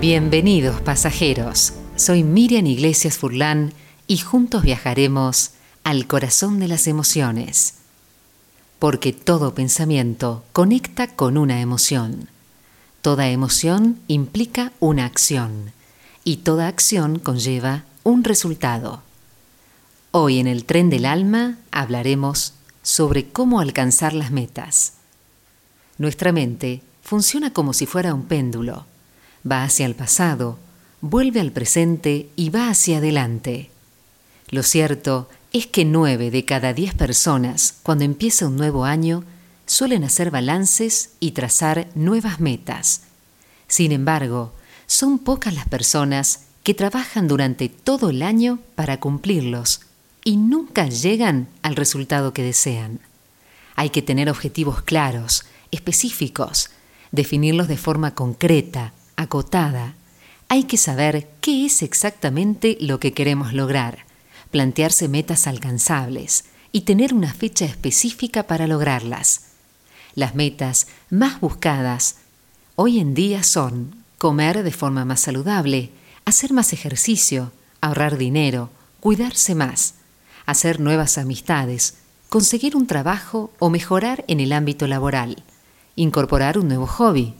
Bienvenidos pasajeros, soy Miriam Iglesias Furlán y juntos viajaremos al corazón de las emociones. Porque todo pensamiento conecta con una emoción. Toda emoción implica una acción y toda acción conlleva un resultado. Hoy en el tren del alma hablaremos sobre cómo alcanzar las metas. Nuestra mente funciona como si fuera un péndulo. Va hacia el pasado, vuelve al presente y va hacia adelante. Lo cierto es que nueve de cada diez personas, cuando empieza un nuevo año, suelen hacer balances y trazar nuevas metas. Sin embargo, son pocas las personas que trabajan durante todo el año para cumplirlos y nunca llegan al resultado que desean. Hay que tener objetivos claros, específicos, definirlos de forma concreta, acotada. Hay que saber qué es exactamente lo que queremos lograr, plantearse metas alcanzables y tener una fecha específica para lograrlas. Las metas más buscadas hoy en día son comer de forma más saludable, hacer más ejercicio, ahorrar dinero, cuidarse más, hacer nuevas amistades, conseguir un trabajo o mejorar en el ámbito laboral, incorporar un nuevo hobby.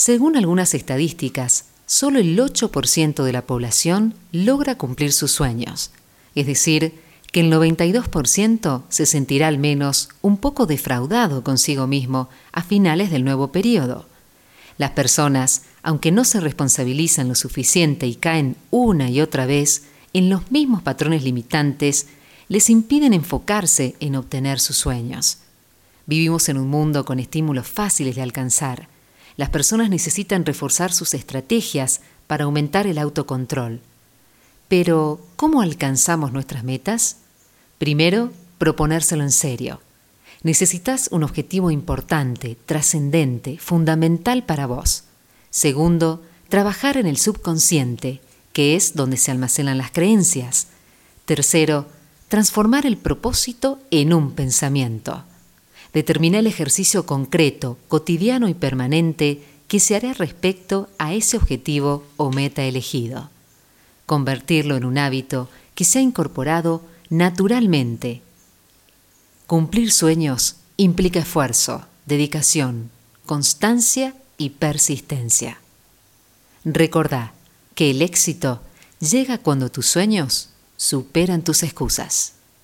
Según algunas estadísticas, solo el 8% de la población logra cumplir sus sueños, es decir, que el 92% se sentirá al menos un poco defraudado consigo mismo a finales del nuevo periodo. Las personas, aunque no se responsabilizan lo suficiente y caen una y otra vez en los mismos patrones limitantes, les impiden enfocarse en obtener sus sueños. Vivimos en un mundo con estímulos fáciles de alcanzar. Las personas necesitan reforzar sus estrategias para aumentar el autocontrol. Pero, ¿cómo alcanzamos nuestras metas? Primero, proponérselo en serio. Necesitas un objetivo importante, trascendente, fundamental para vos. Segundo, trabajar en el subconsciente, que es donde se almacenan las creencias. Tercero, transformar el propósito en un pensamiento. Determina el ejercicio concreto, cotidiano y permanente que se hará respecto a ese objetivo o meta elegido. Convertirlo en un hábito que se ha incorporado naturalmente. Cumplir sueños implica esfuerzo, dedicación, constancia y persistencia. Recordá, que el éxito llega cuando tus sueños superan tus excusas.